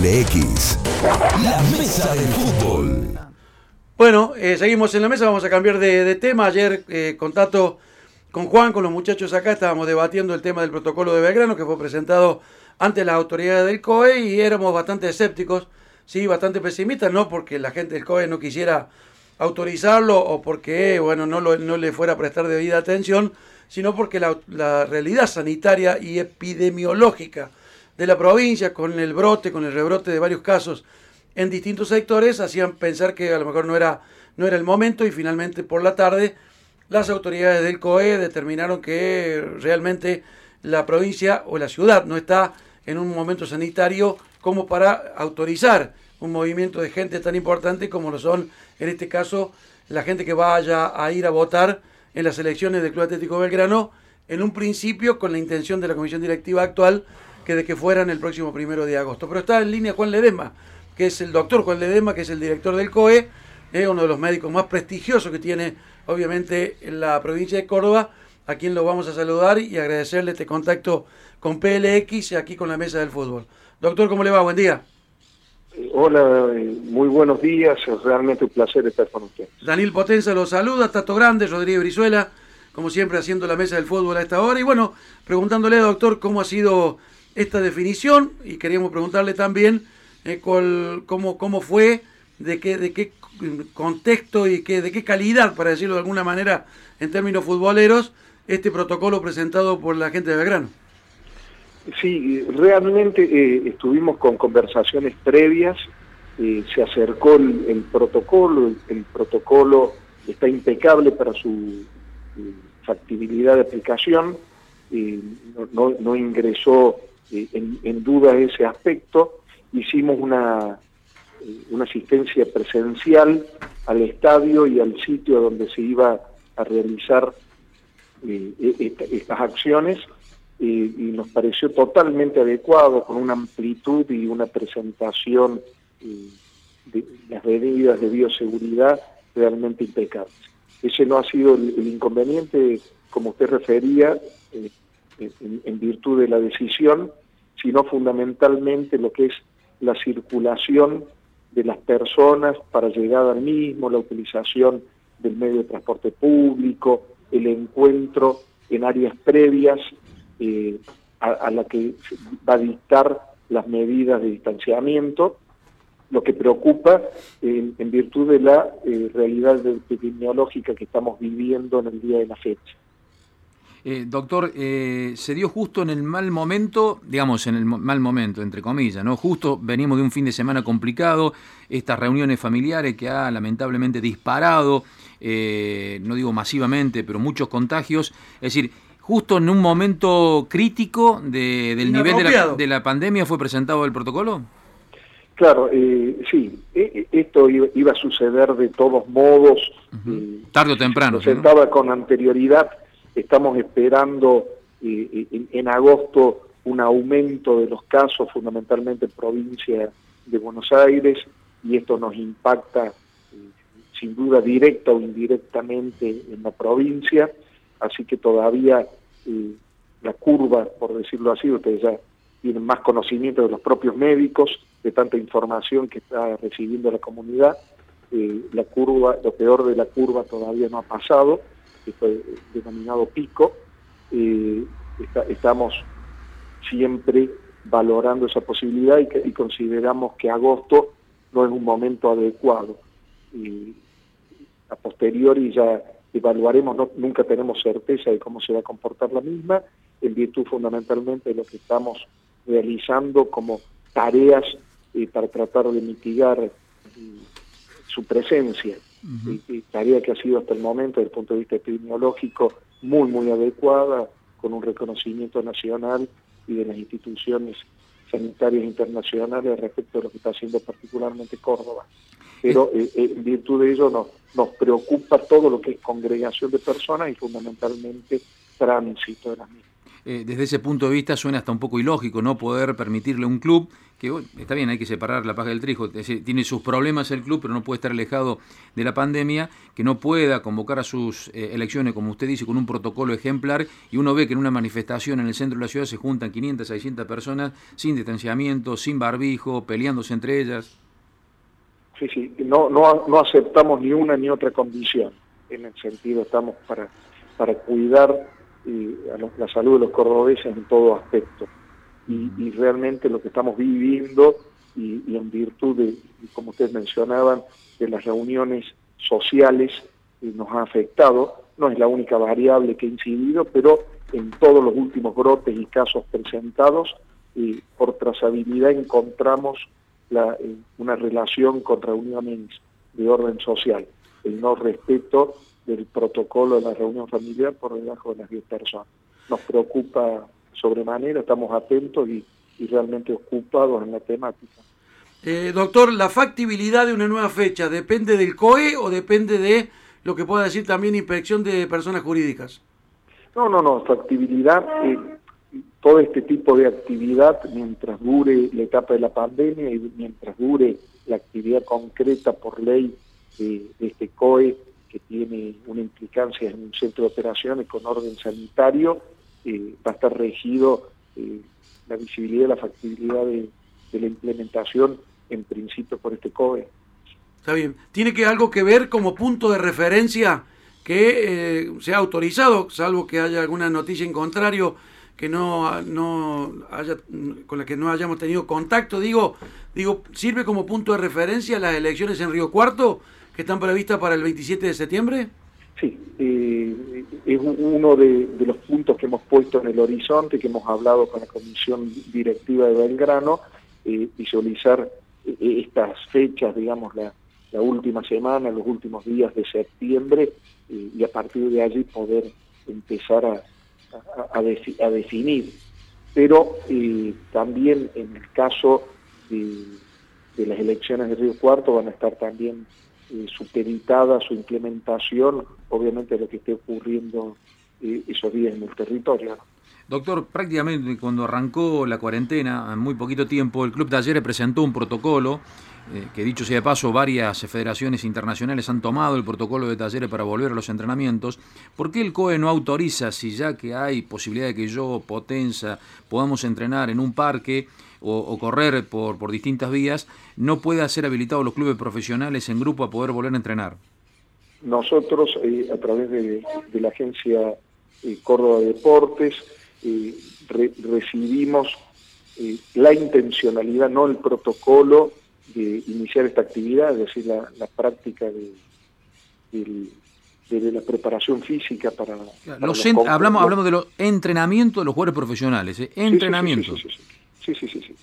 PLX, la mesa del fútbol. Bueno, eh, seguimos en la mesa, vamos a cambiar de, tema. Ayer, eh, contacto con Juan, con los muchachos acá, estábamos debatiendo el tema del protocolo de Belgrano que fue presentado ante las autoridades del COE y éramos bastante escépticos, sí, bastante pesimistas, no porque la gente del COE no quisiera autorizarlo o porque, bueno, no, le fuera a prestar debida atención, sino porque la realidad sanitaria y epidemiológica de la provincia, con el brote, con el rebrote de varios casos en distintos sectores, hacían pensar que a lo mejor no era, no era el momento y finalmente por la tarde las autoridades del COE determinaron que realmente la provincia o la ciudad no está en un momento sanitario como para autorizar un movimiento de gente tan importante como lo son, en este caso, la gente que vaya a ir a votar en las elecciones del Club Atlético Belgrano, en un principio con la intención de la comisión directiva actual que de que fueran el próximo primero de agosto. Pero está en línea Juan Ledema, que es el doctor Juan Ledema, que es el director del COE, es uno de los médicos más prestigiosos que tiene obviamente en la provincia de Córdoba, a quien lo vamos a saludar y agradecerle este contacto con PLX y aquí con la mesa del fútbol. Doctor, ¿cómo le va? Buen día. Hola, muy buenos días, es realmente un placer estar con usted. Daniel Potenza lo saluda, Tato Grande, Rodríguez Brizuela, como siempre haciendo la mesa del fútbol a esta hora. Y bueno, preguntándole, doctor, cómo ha sido esta definición y queríamos preguntarle también eh, cómo, cómo fue, de qué, de qué contexto y qué, de qué calidad, para decirlo de alguna manera, en términos futboleros, este protocolo presentado por la gente de Belgrano. Sí, realmente eh, estuvimos con conversaciones previas, eh, se acercó el, protocolo, el, protocolo está impecable para su factibilidad de aplicación, no, ingresó en, duda ese aspecto, hicimos una, una asistencia presencial al estadio y al sitio donde se iba a realizar e, estas acciones, y, nos pareció totalmente adecuado, con una amplitud y una presentación eh, de las medidas de bioseguridad realmente impecables. Ese no ha sido el, inconveniente, como usted refería, en, virtud de la decisión, sino fundamentalmente lo que es la circulación de las personas para llegar al mismo, la utilización del medio de transporte público, el encuentro en áreas previas eh, a, la que va a dictar las medidas de distanciamiento, lo que preocupa en virtud de la eh, realidad epidemiológica que estamos viviendo en el día de la fecha. Eh, doctor, se dio justo en el mal momento, digamos, en el mal momento, entre comillas, ¿no? Justo venimos de un fin de semana complicado, estas reuniones familiares que ha lamentablemente disparado, no digo masivamente, pero muchos contagios. Es decir, justo en un momento crítico del nivel de la, pandemia fue presentado el protocolo? Claro, eh, sí, e, e, esto iba, a suceder de todos modos. Eh, Tarde o temprano. presentaba con anterioridad, estamos esperando eh, en, agosto un aumento de los casos, fundamentalmente en provincia de Buenos Aires, y esto nos impacta sin duda directa o indirectamente en la provincia, así que todavía la curva, por decirlo así, ustedes ya tienen más conocimiento de los propios médicos, de tanta información que está recibiendo la comunidad. Eh, la curva, lo peor de la curva todavía no ha pasado, que fue denominado pico. Eh, estamos siempre valorando esa posibilidad y, y, consideramos que agosto no es un momento adecuado. Y a posteriori ya evaluaremos, nunca tenemos certeza de cómo se va a comportar la misma, en virtud fundamentalmente de lo que estamos realizando como tareas eh, para tratar de mitigar eh, su presencia. Y, tarea que ha sido hasta el momento, desde el punto de vista epidemiológico, muy, muy adecuada, con un reconocimiento nacional y de las instituciones sanitarias internacionales respecto de lo que está haciendo particularmente Córdoba. Pero eh, eh, en virtud de ello nos, nos preocupa todo lo que es congregación de personas y fundamentalmente tránsito de las mismas. Eh, desde ese punto de vista suena hasta un poco ilógico no poder permitirle a un club que está bien, hay que separar la paja del trigo, tiene sus problemas el club, pero no puede estar alejado de la pandemia, que no pueda convocar a sus eh, elecciones, como usted dice, con un protocolo ejemplar, y uno ve que en una manifestación en el centro de la ciudad se juntan 500, 600 personas sin distanciamiento, sin barbijo, peleándose entre ellas. Sí, sí, no, no, no aceptamos ni una ni otra condición, en el sentido estamos para, para cuidar eh, a la salud de los cordobeses en todo aspecto y, realmente lo que estamos viviendo y, en virtud de, como ustedes mencionaban, de las reuniones sociales eh, nos ha afectado. No es la única variable que ha incidido, pero en todos los últimos brotes y casos presentados, eh, por trazabilidad encontramos la, eh, una relación con reuniones de orden social, el no respeto del protocolo de la reunión familiar por debajo de las 10 personas. Nos preocupa sobremanera, estamos atentos y, realmente ocupados en la temática. Eh, doctor, ¿la factibilidad de una nueva fecha depende del COE o depende de lo que pueda decir también inspección de personas jurídicas? No, no, no, factibilidad, eh, todo este tipo de actividad, mientras dure la etapa de la pandemia y mientras dure la actividad concreta por ley de este COE, que tiene una implicancia en un centro de operaciones con orden sanitario, eh, va a estar regido eh, la visibilidad y la factibilidad de, la implementación en principio por este COE. Está bien. ¿Tiene que algo que ver como punto de referencia que eh, sea autorizado, salvo que haya alguna noticia en contrario que no, no haya, con la que no hayamos tenido contacto? Digo, digo, ¿sirve como punto de referencia las elecciones en Río Cuarto que están previstas para el 27 de septiembre? Sí, eh, es uno de, los puntos que hemos puesto en el horizonte, que hemos hablado con la Comisión Directiva de Belgrano, eh, visualizar eh, estas fechas, digamos, la, última semana, los últimos días de septiembre, y a partir de allí poder empezar a, a, definir. Pero también en el caso de, de las elecciones de Río Cuarto van a estar también eh, su implementación, obviamente, lo que esté ocurriendo eh, esos días en el territorio. Doctor, prácticamente cuando arrancó la cuarentena, en muy poquito tiempo, el Club Talleres presentó un protocolo, eh, que dicho sea de paso, varias federaciones internacionales han tomado el protocolo de talleres para volver a los entrenamientos. ¿Por qué el COE no autoriza, si ya que hay posibilidad de que yo, Potenza, podamos entrenar en un parque, o, correr por, por distintas vías, no puede ser habilitado los clubes profesionales en grupo a poder volver a entrenar? Nosotros, eh, a través de, la agencia eh, Córdoba Deportes, eh, recibimos la intencionalidad, no el protocolo de iniciar esta actividad, es decir, la, práctica de, de, la preparación física para... los hablamos, hablamos de los entrenamientos de los jugadores profesionales, entrenamiento. sí, sí, Sí, sí, sí. sí.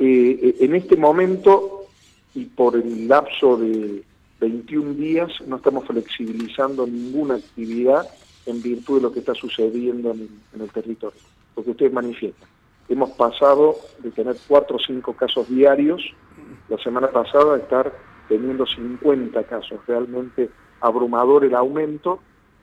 Eh, eh, en este momento y por el lapso de 21 días no estamos flexibilizando ninguna actividad en virtud de lo que está sucediendo en, el territorio. Lo que ustedes manifiestan. Hemos pasado de tener 4 o 5 casos diarios la semana pasada a estar teniendo 50 casos. Realmente abrumador el aumento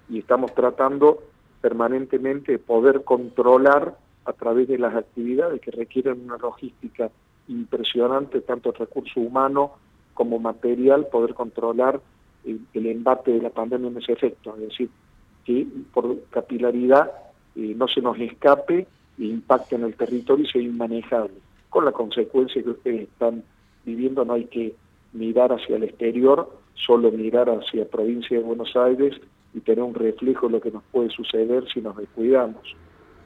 y estamos tratando permanentemente de poder controlar a través de las actividades que requieren una logística impresionante, tanto recurso humano como material, poder controlar el, embate de la pandemia en ese efecto. Es decir, que por capilaridad eh, no se nos escape e impacte en el territorio y sea inmanejable. Con la consecuencia que ustedes están viviendo, no hay que mirar hacia el exterior, solo mirar hacia provincia de Buenos Aires y tener un reflejo de lo que nos puede suceder si nos descuidamos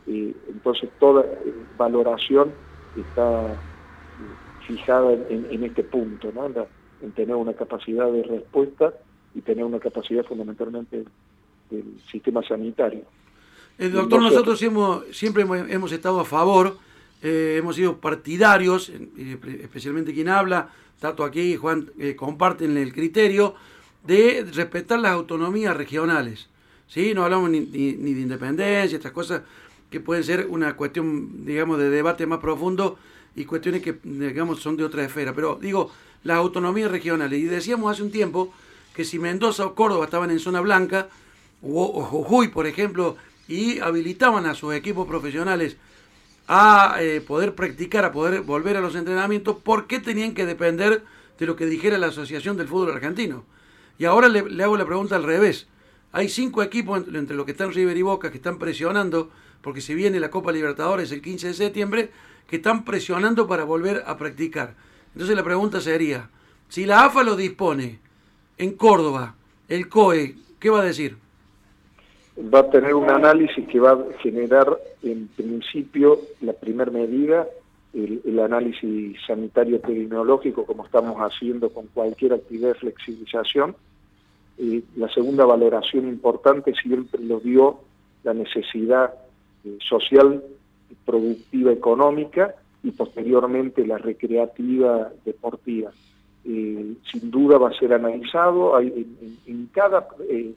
entonces toda eh, valoración está eh, fijada en, este punto, ¿no? en, tener una capacidad de respuesta y tener una capacidad fundamentalmente del sistema sanitario. El doctor, nosotros hemos, siempre hemos, estado a favor, eh, hemos sido partidarios, especialmente quien habla, Tato aquí, Juan, comparten el criterio de respetar las autonomías regionales. ¿sí? No hablamos ni, ni de independencia, estas cosas que pueden ser una cuestión, digamos, de debate más profundo y cuestiones que, digamos, son de otra esfera. Pero digo, las autonomías regionales. Y decíamos hace un tiempo que si Mendoza o Córdoba estaban en zona blanca, o, Jujuy, por ejemplo, y habilitaban a sus equipos profesionales a eh, poder practicar, a poder volver a los entrenamientos, ¿por qué tenían que depender de lo que dijera la Asociación del Fútbol Argentino? Y ahora le, le hago la pregunta al revés. Hay cinco equipos entre los que están River y Boca que están presionando, porque se viene la Copa Libertadores el 15 de septiembre, que están presionando para volver a practicar. Entonces la pregunta sería, si la AFA lo dispone en Córdoba, el COE, ¿qué va a decir? Va a tener un análisis que va a generar en principio la primera medida, el, análisis sanitario epidemiológico como estamos haciendo con cualquier actividad de flexibilización. y la segunda valoración importante siempre lo dio la necesidad eh, social, productiva, económica y posteriormente la recreativa, deportiva. Eh, sin duda va a ser analizado en, cada eh,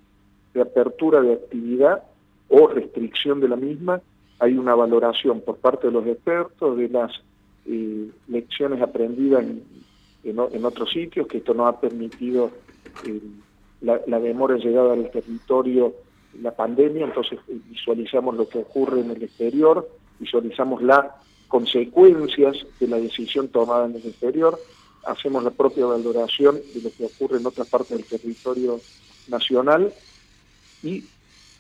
apertura de actividad o restricción de la misma, hay una valoración por parte de los expertos de las eh, lecciones aprendidas en, otros sitios, que esto no ha permitido la, la demora de llegada al territorio la pandemia, entonces visualizamos lo que ocurre en el exterior, visualizamos las consecuencias de la decisión tomada en el exterior, hacemos la propia valoración de lo que ocurre en otras partes del territorio nacional y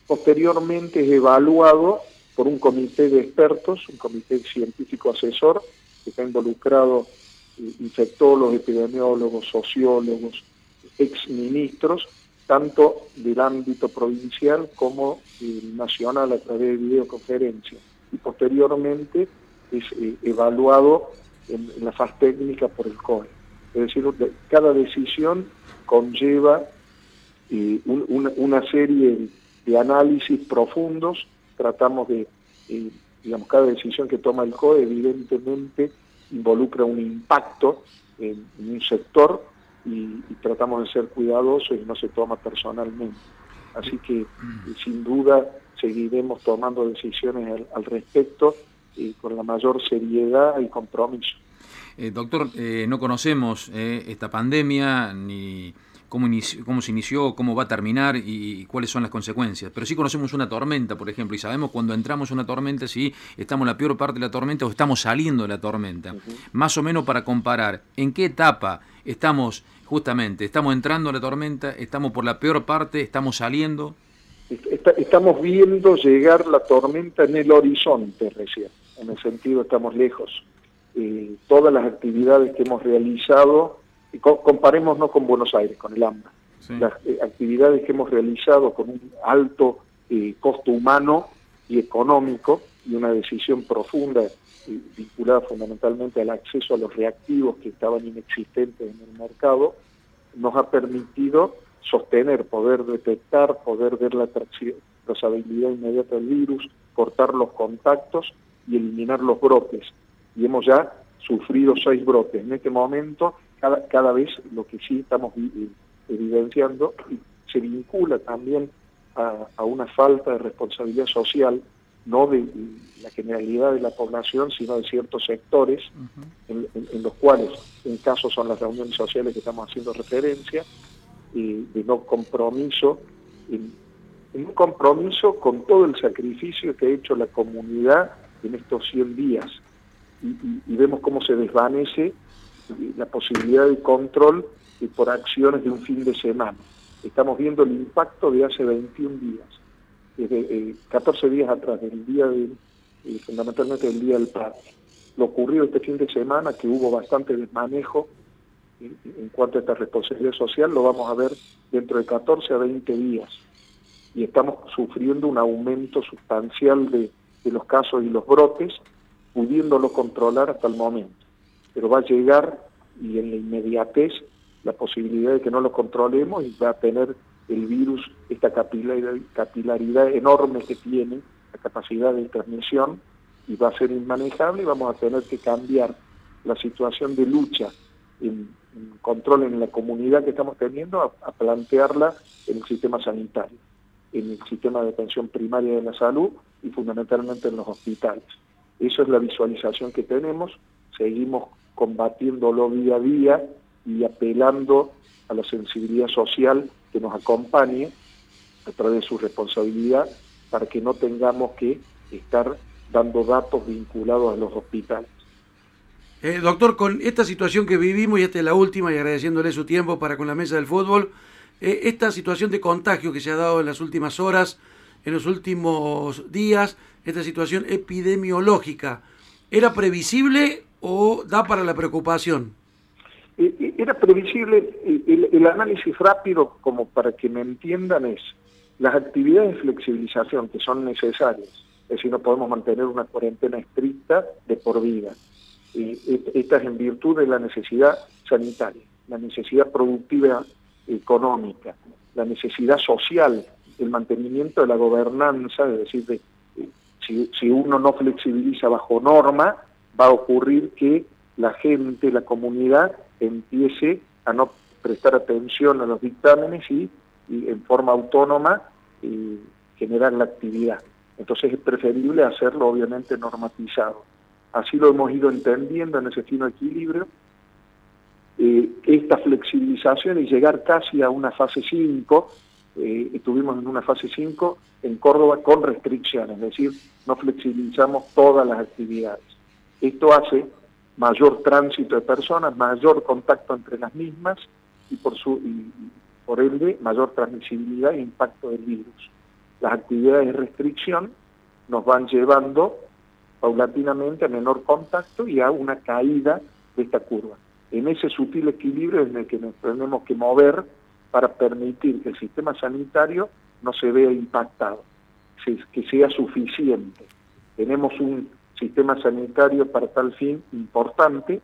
posteriormente es evaluado por un comité de expertos, un comité científico asesor que está involucrado eh, infectólogos, epidemiólogos, sociólogos, exministros, tanto del ámbito provincial como nacional a través de videoconferencia. Y posteriormente es eh, evaluado en, la fase técnica por el COE. Es decir, cada decisión conlleva eh, una, serie de análisis profundos, tratamos de, eh, digamos, cada decisión que toma el COE evidentemente involucra un impacto en, un sector y, tratamos de ser cuidadosos y no se toma personalmente. Así que mm. sin duda seguiremos tomando decisiones al, respecto y con la mayor seriedad y compromiso. Eh, doctor, eh, no conocemos eh, esta pandemia, ni cómo, cómo se inició, cómo va a terminar y, cuáles son las consecuencias. Pero sí conocemos una tormenta, por ejemplo, y sabemos cuando entramos en una tormenta si estamos en la peor parte de la tormenta o estamos saliendo de la tormenta. Más o menos para comparar, ¿en qué etapa estamos justamente? ¿Estamos entrando a la tormenta? ¿Estamos por la peor parte? ¿Estamos saliendo? estamos viendo llegar la tormenta en el horizonte recién, en el sentido estamos lejos. Eh, todas las actividades que hemos realizado, comparémonos con Buenos Aires, con el AMBA, las eh, actividades que hemos realizado con un alto eh, costo humano y económico y una decisión profunda vinculada fundamentalmente al acceso a los reactivos que estaban inexistentes en el mercado, nos ha permitido sostener, poder detectar, poder ver la trazabilidad inmediata del virus, cortar los contactos y eliminar los brotes. Y hemos ya sufrido seis brotes. En este momento, cada, cada vez lo que sí estamos evidenciando se vincula también a, una falta de responsabilidad social, no de la generalidad de la población, sino de ciertos sectores, en, en los cuales, en casos son las reuniones sociales que estamos haciendo referencia, de no compromiso, en, un compromiso con todo el sacrificio que ha hecho la comunidad en estos 100 días. Y, vemos cómo se desvanece la posibilidad de control por acciones de un fin de semana. Estamos viendo el impacto de hace 21 días, desde 14 eh, días atrás, del día de, eh, fundamentalmente del Día del Padre. Lo ocurrido este fin de semana, que hubo bastante desmanejo en cuanto a esta responsabilidad social lo vamos a ver dentro de 14 a 20 días. Y estamos sufriendo un aumento sustancial de, los casos y los brotes, pudiéndolo controlar hasta el momento. Pero va a llegar, y en la inmediatez, la posibilidad de que no lo controlemos y va a tener el virus esta capilaridad, enorme que tiene, la capacidad de transmisión, y va a ser inmanejable y vamos a tener que cambiar la situación de lucha en, control en la comunidad que estamos teniendo a, plantearla en el sistema sanitario, en el sistema de atención primaria de la salud y fundamentalmente en los hospitales. Eso es la visualización que tenemos, seguimos combatiéndolo día a día y apelando a la sensibilidad social que nos acompañe a través de su responsabilidad para que no tengamos que estar dando datos vinculados a los hospitales. Eh, doctor, con esta situación que vivimos, y esta es la última, y agradeciéndole su tiempo para con la mesa del fútbol, eh, esta situación de contagio que se ha dado en las últimas horas, en los últimos días, esta situación epidemiológica, ¿era previsible o da para la preocupación? Eh, era previsible, el, el análisis rápido, como para que me entiendan, es las actividades de flexibilización que son necesarias, es decir, no podemos mantener una cuarentena estricta de por vida esta es en virtud de la necesidad sanitaria, la necesidad productiva económica, la necesidad social, el mantenimiento de la gobernanza, es decir, de, eh, si, si uno no flexibiliza bajo norma, va a ocurrir que la gente, la comunidad, empiece a no prestar atención a los dictámenes y, en forma autónoma generar la actividad. Entonces es preferible hacerlo obviamente normatizado. Así lo hemos ido entendiendo en ese fino equilibrio. Eh, esta flexibilización y llegar casi a una fase 5, eh, estuvimos en una fase 5 en Córdoba con restricciones, es decir, no flexibilizamos todas las actividades. Esto hace mayor tránsito de personas, mayor contacto entre las mismas y por, su, y por ende mayor transmisibilidad e impacto del virus. Las actividades de restricción nos van llevando paulatinamente a menor contacto y a una caída de esta curva. En ese sutil equilibrio es en el que nos tenemos que mover para permitir que el sistema sanitario no se vea impactado, que sea suficiente. Tenemos un sistema sanitario para tal fin importante,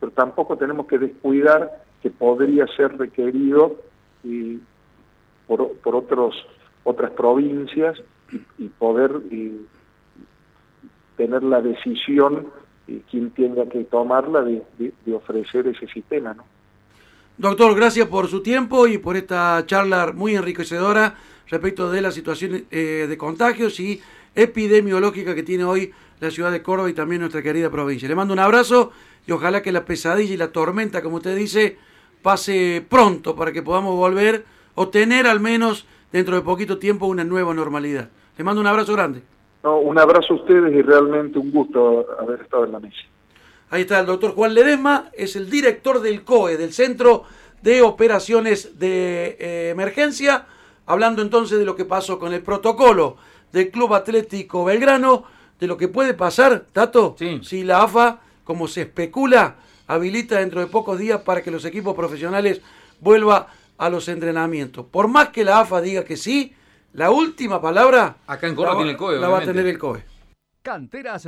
pero tampoco tenemos que descuidar que podría ser requerido eh, por, por otros, otras provincias y, poder eh, tener la decisión, y quien tenga que tomarla, de, ofrecer ese sistema. ¿no? Doctor, gracias por su tiempo y por esta charla muy enriquecedora respecto de la situación eh, de contagios y epidemiológica que tiene hoy la ciudad de Córdoba y también nuestra querida provincia. Le mando un abrazo y ojalá que la pesadilla y la tormenta, como usted dice, pase pronto para que podamos volver o tener al menos dentro de poquito tiempo una nueva normalidad. Le mando un abrazo grande. No, un abrazo a ustedes y realmente un gusto haber estado en la mesa. Ahí está el doctor Juan Ledesma, es el director del COE, del Centro de Operaciones de eh, Emergencia, hablando entonces de lo que pasó con el protocolo del Club Atlético Belgrano, de lo que puede pasar, Tato, si la AFA, como se especula, habilita dentro de pocos días para que los equipos profesionales vuelvan a los entrenamientos. Por más que la AFA diga que sí, la última palabra Acá en Córdoba la, tiene el COE, la va a tener el COE. Canteras